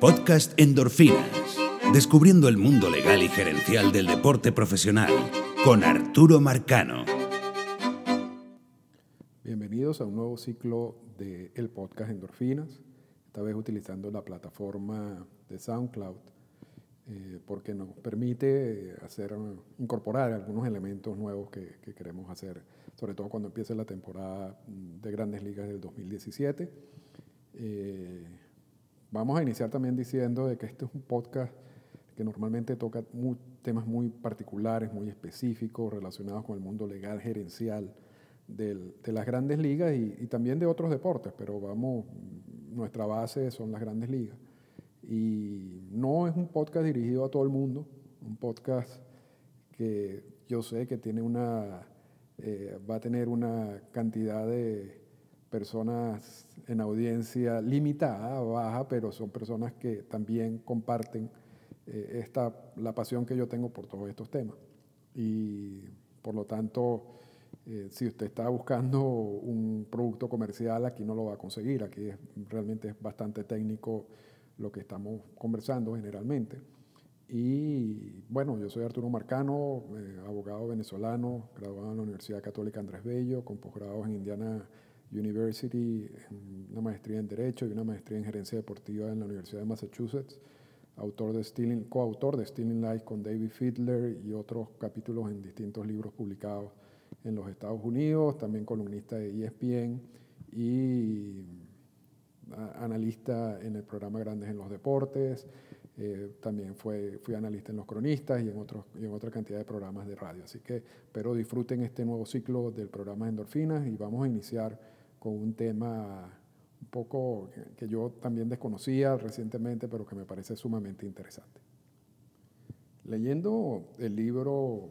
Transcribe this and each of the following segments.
Podcast Endorfinas. Descubriendo el mundo legal y gerencial del deporte profesional con Arturo Marcano. Bienvenidos a un nuevo ciclo de el podcast Endorfinas, esta vez utilizando la plataforma de SoundCloud, eh, porque nos permite hacer, incorporar algunos elementos nuevos que, que queremos hacer, sobre todo cuando empiece la temporada de Grandes Ligas del 2017. Eh, vamos a iniciar también diciendo de que este es un podcast que normalmente toca temas muy particulares, muy específicos, relacionados con el mundo legal, gerencial de las grandes ligas y, y, también de otros deportes, pero vamos, nuestra base son las grandes ligas. Y no es un podcast dirigido a todo el mundo, un podcast que yo sé que tiene una, eh, va a tener una cantidad de personas en audiencia limitada, baja, pero son personas que también comparten eh, esta, la pasión que yo tengo por todos estos temas. Y por lo tanto, eh, si usted está buscando un producto comercial, aquí no lo va a conseguir. Aquí es, realmente es bastante técnico lo que estamos conversando generalmente. Y bueno, yo soy Arturo Marcano, eh, abogado venezolano, graduado en la Universidad Católica Andrés Bello, con posgrados en Indiana University, una maestría en Derecho y una maestría en Gerencia Deportiva en la Universidad de Massachusetts, autor de Stealing, coautor de Stealing Life con David Fiedler y otros capítulos en distintos libros publicados en los Estados Unidos, también columnista de ESPN y analista en el programa Grandes en los Deportes, eh, también fue, fui analista en Los Cronistas y en, otros, y en otra cantidad de programas de radio. Así que espero disfruten este nuevo ciclo del programa Endorfinas y vamos a iniciar con un tema un poco que yo también desconocía recientemente, pero que me parece sumamente interesante. Leyendo el libro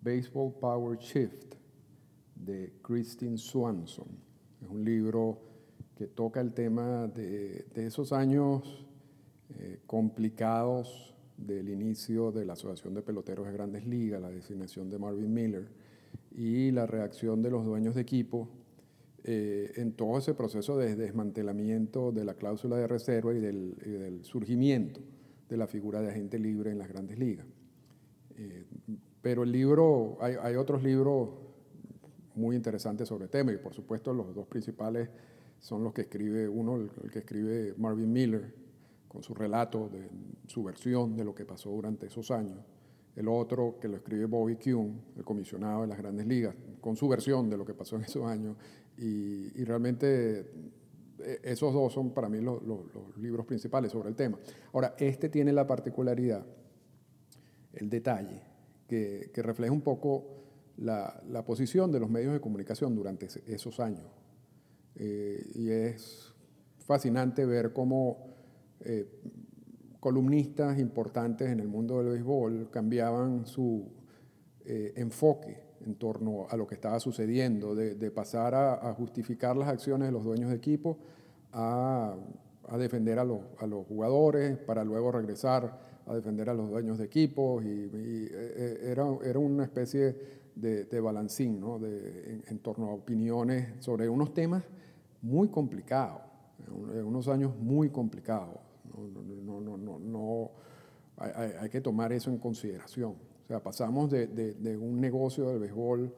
Baseball Power Shift de Christine Swanson, es un libro que toca el tema de, esos años eh, complicados del inicio de la Asociación de Peloteros de Grandes Ligas, la designación de Marvin Miller y la reacción de los dueños de equipo eh, en todo ese proceso de desmantelamiento de la cláusula de reserva y del, surgimiento de la figura de agente libre en las grandes ligas. Eh, pero el libro, hay, otros libros muy interesantes sobre el tema y por supuesto los dos principales son los que escribe, uno el, el que escribe Marvin Miller con su relato, de su versión de lo que pasó durante esos años, el otro que lo escribe Bobby Kuhn, el comisionado de las grandes ligas, con su versión de lo que pasó en esos años, y, y realmente eh, esos dos son para mí los, los, los, libros principales sobre el tema. Ahora, este tiene la particularidad, el detalle, que, que refleja un poco la, la, posición de los medios de comunicación durante esos años. Eh, y es fascinante ver cómo eh, columnistas importantes en el mundo del béisbol cambiaban su eh, enfoque en torno a lo que estaba sucediendo, de, pasar a, justificar las acciones de los dueños de equipo a, defender a los, jugadores para luego regresar a defender a los dueños de equipos y, y eh, era, era, una especie de, de balancín ¿no? en, en, torno a opiniones sobre unos temas muy complicados, unos años muy complicados. No, no, no, no, hay, que tomar eso en consideración. O sea, pasamos de, de, un negocio del béisbol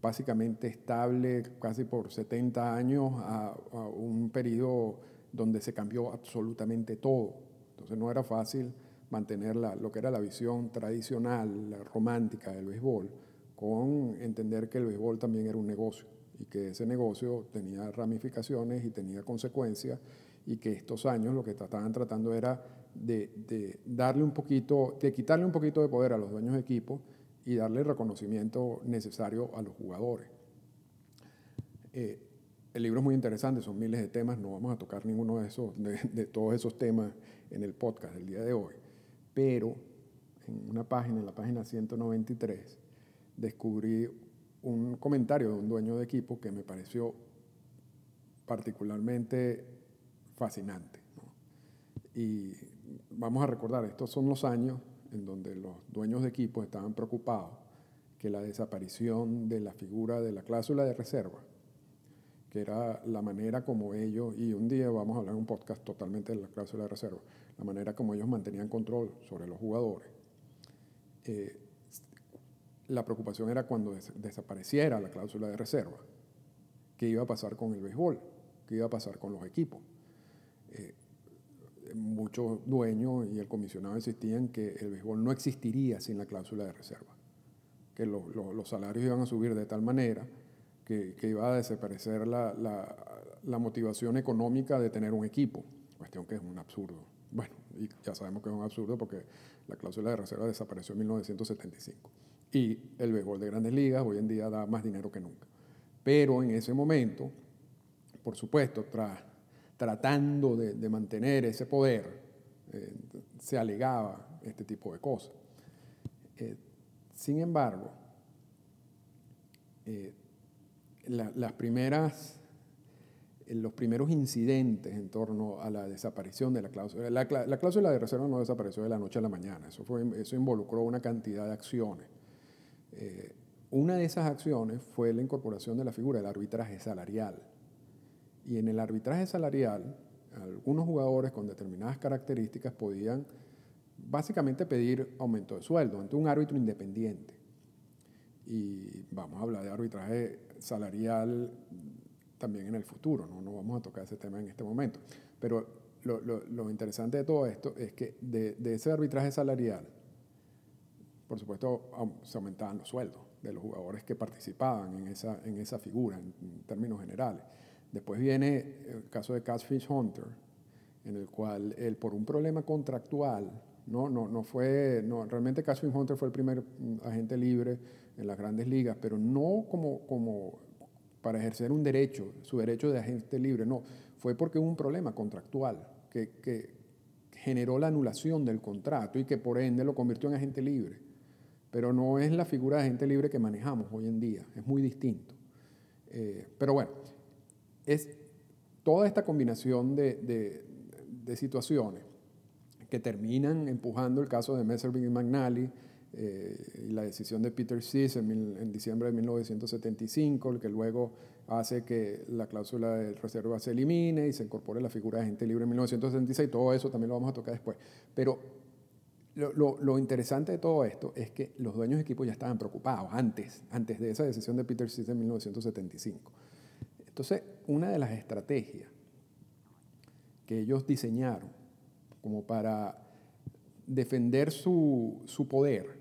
básicamente estable, casi por 70 años, a, un periodo donde se cambió absolutamente todo. Entonces no era fácil mantener la, lo que era la visión tradicional, romántica del béisbol, con entender que el béisbol también era un negocio y que ese negocio tenía ramificaciones y tenía consecuencias y que estos años lo que estaban tratando era de, darle un poquito, de quitarle un poquito de poder a los dueños de equipo y darle el reconocimiento necesario a los jugadores. Eh, el libro es muy interesante, son miles de temas, no vamos a tocar ninguno de, esos, de todos esos temas en el podcast del día de hoy, pero en una página, en la página 193, descubrí un comentario de un dueño de equipo que me pareció particularmente fascinante. Y vamos a recordar, estos son los años en donde los dueños de equipos estaban preocupados que la desaparición de la figura de la cláusula de reserva, que era la manera como ellos, y un día vamos a hablar en un podcast totalmente de la cláusula de reserva, la manera como ellos mantenían control sobre los jugadores. Eh, la preocupación era cuando desapareciera la cláusula de reserva, qué iba a pasar con el béisbol, qué iba a pasar con los equipos. Eh, muchos dueños y el comisionado insistían que el béisbol no existiría sin la cláusula de reserva, que los salarios iban a subir de tal manera que, iba a desaparecer la, la, motivación económica de tener un equipo, cuestión que es un absurdo. Bueno, y ya sabemos que es un absurdo porque la cláusula de reserva desapareció en 1975. Y el béisbol de grandes ligas hoy en día da más dinero que nunca. Pero en ese momento, por supuesto, tratando de, mantener ese poder, eh, se alegaba este tipo de cosas. Eh, sin embargo, eh, las primeras, los primeros incidentes en torno a la desaparición de la cláusula, la, cláusula de reserva no desapareció de la noche a la mañana, eso, fue, eso involucró una cantidad de acciones. Una de esas acciones fue la incorporación de la figura del arbitraje salarial. Y en el arbitraje salarial, algunos jugadores con determinadas características podían básicamente pedir aumento de sueldo ante un árbitro independiente. Y vamos a hablar de arbitraje salarial también en el futuro, no, no vamos a tocar ese tema en este momento. Pero lo, lo, interesante de todo esto es que de, ese arbitraje salarial, por supuesto, se aumentaban los sueldos de los jugadores que participaban en esa, en esa figura, en, términos generales. Después viene el caso de Catfish Hunter, en el cual él, por un problema contractual, no, no, no fue, no, realmente Catfish Hunter fue el primer mm, agente libre en las grandes ligas, pero no como, como para ejercer un derecho, su derecho de agente libre, no, fue porque hubo un problema contractual que, que generó la anulación del contrato y que por ende lo convirtió en agente libre. Pero no es la figura de agente libre que manejamos hoy en día, es muy distinto. Eh, pero bueno, es toda esta combinación de, situaciones que terminan empujando el caso de Messerving y McNally, eh, la decisión de Peter Sis en, diciembre de 1975, el que luego hace que la cláusula de reserva se elimine y se incorpore la figura de agente libre en 1976, todo eso también lo vamos a tocar después. Pero lo, lo, interesante de todo esto es que los dueños de equipo ya estaban preocupados antes, antes de esa decisión de Peter Sis en 1975. Entonces, una de las estrategias que ellos diseñaron como para defender su, su poder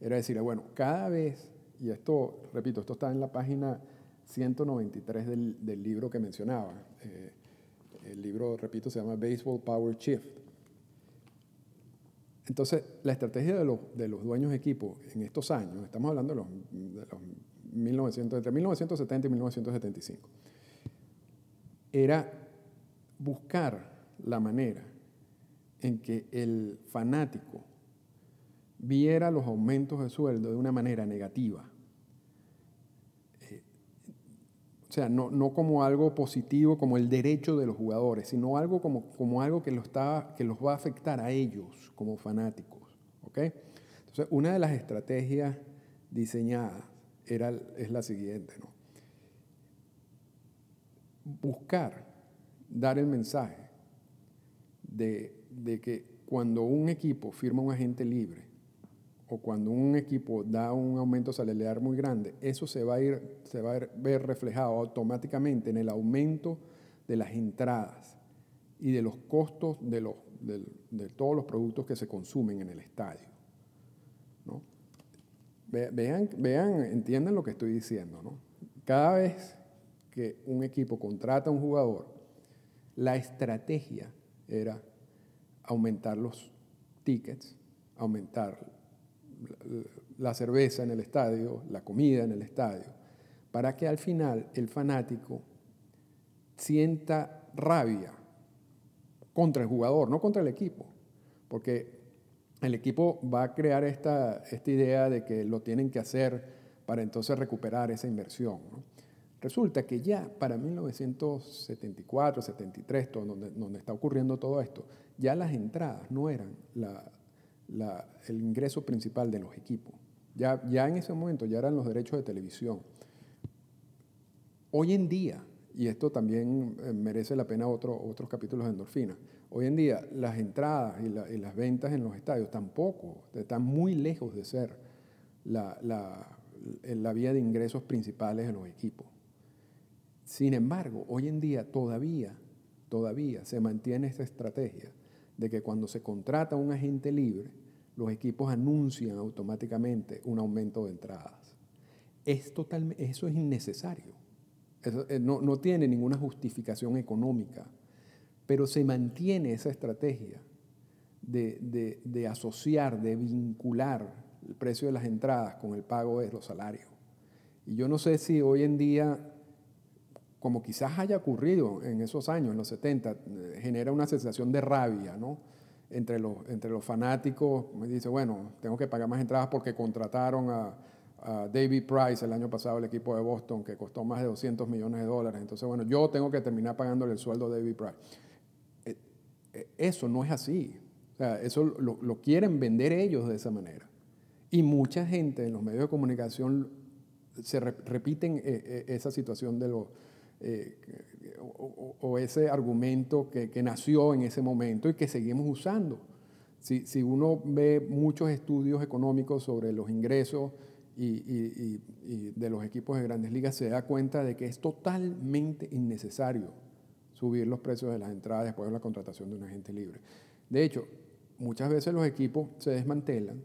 era decir, bueno, cada vez, y esto, repito, esto está en la página 193 del, del libro que mencionaba. Eh, el libro, repito, se llama Baseball Power Shift. Entonces, la estrategia de los, de los dueños de equipo en estos años, estamos hablando de los, de los 1900, entre 1970 y 1975, era buscar la manera en que el fanático viera los aumentos de sueldo de una manera negativa. Eh, o sea, no, no, como algo positivo, como el derecho de los jugadores, sino algo como, como algo que, lo está, que los va a afectar a ellos como fanáticos. ¿okay? Entonces, una de las estrategias diseñadas era, es la siguiente. ¿no? Buscar dar el mensaje de, de que cuando un equipo firma un agente libre, o cuando un equipo da un aumento salarial muy grande, eso se va a, ir, se va a ver reflejado automáticamente en el aumento de las entradas y de los costos de, los, de, todos los productos que se consumen en el estadio. Vean, vean, entiendan lo que estoy diciendo. ¿no? Cada vez que un equipo contrata a un jugador, la estrategia era aumentar los tickets, aumentar la cerveza en el estadio, la comida en el estadio, para que al final el fanático sienta rabia contra el jugador, no contra el equipo, porque el equipo va a crear esta, esta idea de que lo tienen que hacer para entonces recuperar esa inversión. Resulta que ya para 1974, 73, donde, donde está ocurriendo todo esto, ya las entradas no eran el ingreso principal de los equipos. Ya, ya en ese momento ya eran los derechos de televisión. Hoy en día y esto también eh, merece la pena otro, otros capítulos de endorfina. Hoy en día las entradas y, las ventas en los estadios tampoco, están muy lejos de ser la, la vía de ingresos principales de los equipos. Sin embargo, hoy en día todavía, todavía se mantiene esta estrategia de que cuando se contrata un agente libre, los equipos anuncian automáticamente un aumento de entradas. Es eso es innecesario. Eh, no, tiene ninguna justificación económica, pero se mantiene esa estrategia de, de, asociar, de vincular el precio de las entradas con el pago de los salarios. Y yo no sé si hoy en día, como quizás haya ocurrido en esos años, en los 70, eh, genera una sensación de rabia, ¿no? Entre los, entre los fanáticos, me dice, bueno, tengo que pagar más entradas porque contrataron a, David Price el año pasado, el equipo de Boston, que costó más de 200 millones de dólares. Entonces, bueno, yo tengo que terminar pagándole el sueldo a David Price. Eh, eh, eso no es así. Eso lo, quieren vender ellos de esa manera. Y mucha gente en los medios de comunicación se repiten eh, esa situación de los... o, ese argumento que, nació en ese momento y que seguimos usando. Si uno ve muchos estudios económicos sobre los ingresos y, de los equipos de grandes ligas se da cuenta de que es totalmente innecesario subir los precios de las entradas después de la contratación de un agente libre. De hecho, muchas veces los equipos se desmantelan,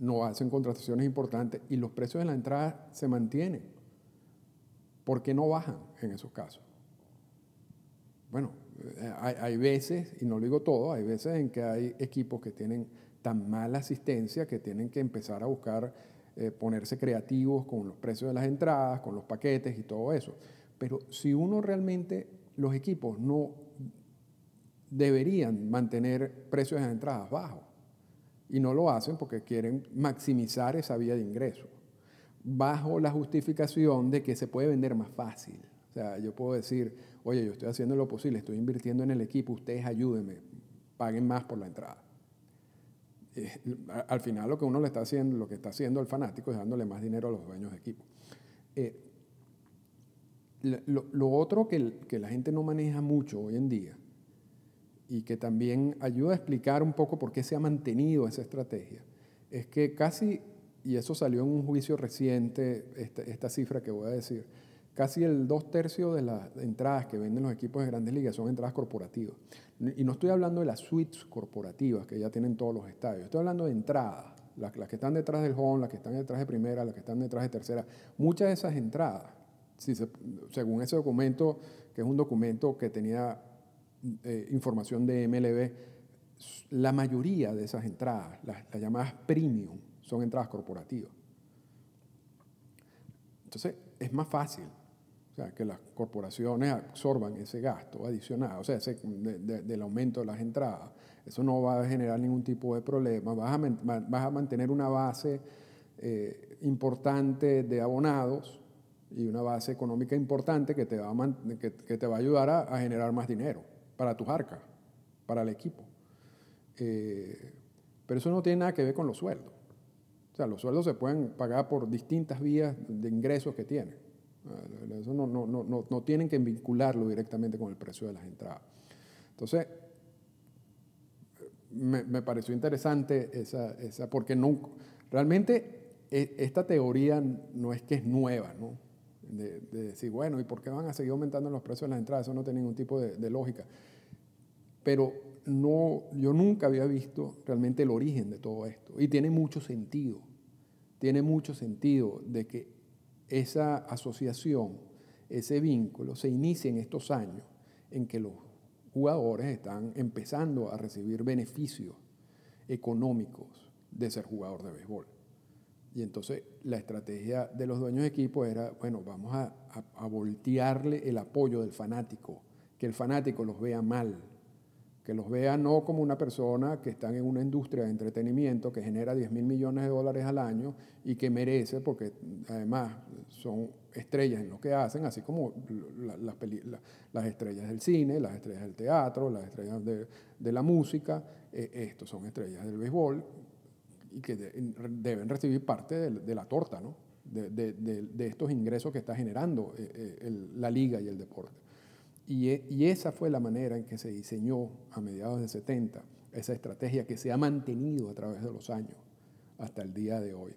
no hacen contrataciones importantes y los precios de la entrada se mantienen. ¿Por qué no bajan en esos casos? Bueno, eh, hay, veces, y no lo digo todo, hay veces en que hay equipos que tienen tan mala asistencia que tienen que empezar a buscar eh, ponerse creativos con los precios de las entradas, con los paquetes y todo eso. Pero si uno realmente, los equipos no deberían mantener precios de entradas bajos y no lo hacen porque quieren maximizar esa vía de ingreso, bajo la justificación de que se puede vender más fácil. O sea, yo puedo decir, oye, yo estoy haciendo lo posible, estoy invirtiendo en el equipo, ustedes ayúdenme, paguen más por la entrada. Eh, al final lo que uno le está haciendo, lo que está haciendo el fanático es dándole más dinero a los dueños de equipo. Eh, lo, otro que, que, la gente no maneja mucho hoy en día y que también ayuda a explicar un poco por qué se ha mantenido esa estrategia, es que casi, y eso salió en un juicio reciente, esta, esta cifra que voy a decir, Casi el dos tercios de las entradas que venden los equipos de grandes ligas son entradas corporativas. Y no estoy hablando de las suites corporativas que ya tienen todos los estadios. Estoy hablando de entradas, las, que están detrás del home, las que están detrás de primera, las que están detrás de tercera. Muchas de esas entradas, según ese documento, que es un documento que tenía eh, información de MLB, la mayoría de esas entradas, las llamadas premium, son entradas corporativas. Entonces, es más fácil o sea, que las corporaciones absorban ese gasto adicional, o sea, ese, del aumento de las entradas. Eso no va a generar ningún tipo de problema. Vas a, mantener una base eh, importante de abonados y una base económica importante que te va a, que, te va a ayudar a, generar más dinero para tus arcas, para el equipo. Eh, pero eso no tiene nada que ver con los sueldos. O sea, los sueldos se pueden pagar por distintas vías de ingresos que tienen. Eso no, no, no, no, tienen que vincularlo directamente con el precio de las entradas. Entonces, me, me pareció interesante esa, esa porque no, realmente e, esta teoría no es que es nueva, ¿no? De, decir, bueno, ¿y por qué van a seguir aumentando los precios de las entradas? Eso no tiene ningún tipo de, lógica. Pero no, yo nunca había visto realmente el origen de todo esto. Y tiene mucho sentido. Tiene mucho sentido de que esa asociación, ese vínculo, se inicia en estos años en que los jugadores están empezando a recibir beneficios económicos de ser jugador de béisbol. Y entonces la estrategia de los dueños de equipo era, bueno, vamos a, voltearle el apoyo del fanático, que el fanático los vea mal, que los vean no como una persona que está en una industria de entretenimiento que genera 10 mil millones de dólares al año y que merece, porque además son estrellas en lo que hacen, así como las estrellas del cine, las estrellas del teatro, las estrellas de, la música, eh, estos son estrellas del béisbol y que deben recibir parte de, la torta, ¿no? de, estos ingresos que está generando eh, eh, la liga y el deporte. Y, y, esa fue la manera en que se diseñó a mediados de 70 esa estrategia que se ha mantenido a través de los años hasta el día de hoy.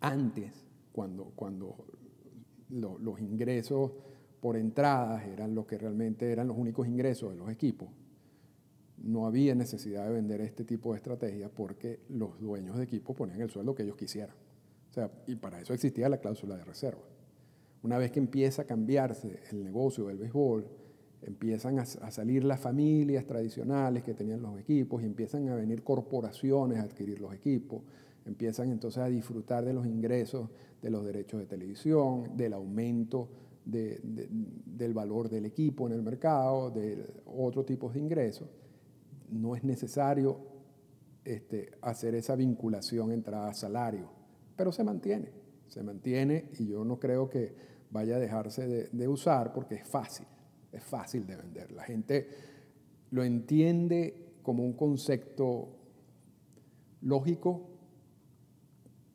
Antes, cuando, cuando los ingresos por entradas eran lo que realmente eran los únicos ingresos de los equipos, no había necesidad de vender este tipo de estrategias porque los dueños de equipos ponían el sueldo que ellos quisieran. O sea, y para eso existía la cláusula de reserva. Una vez que empieza a cambiarse el negocio del béisbol, empiezan a, salir las familias tradicionales que tenían los equipos y empiezan a venir corporaciones a adquirir los equipos, empiezan entonces a disfrutar de los ingresos de los derechos de televisión, del aumento del valor del equipo en el mercado, de otros tipos de ingresos. No es necesario este, hacer esa vinculación entrada-salario, pero se mantiene, se mantiene y yo no creo que vaya a dejarse de usar porque es fácil es fácil de vender. La gente lo entiende como un concepto lógico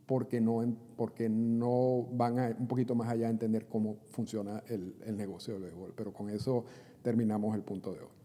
porque no, porque no van a, un poquito más allá a entender cómo funciona el, el negocio del béisbol. Pero con eso terminamos el punto de hoy.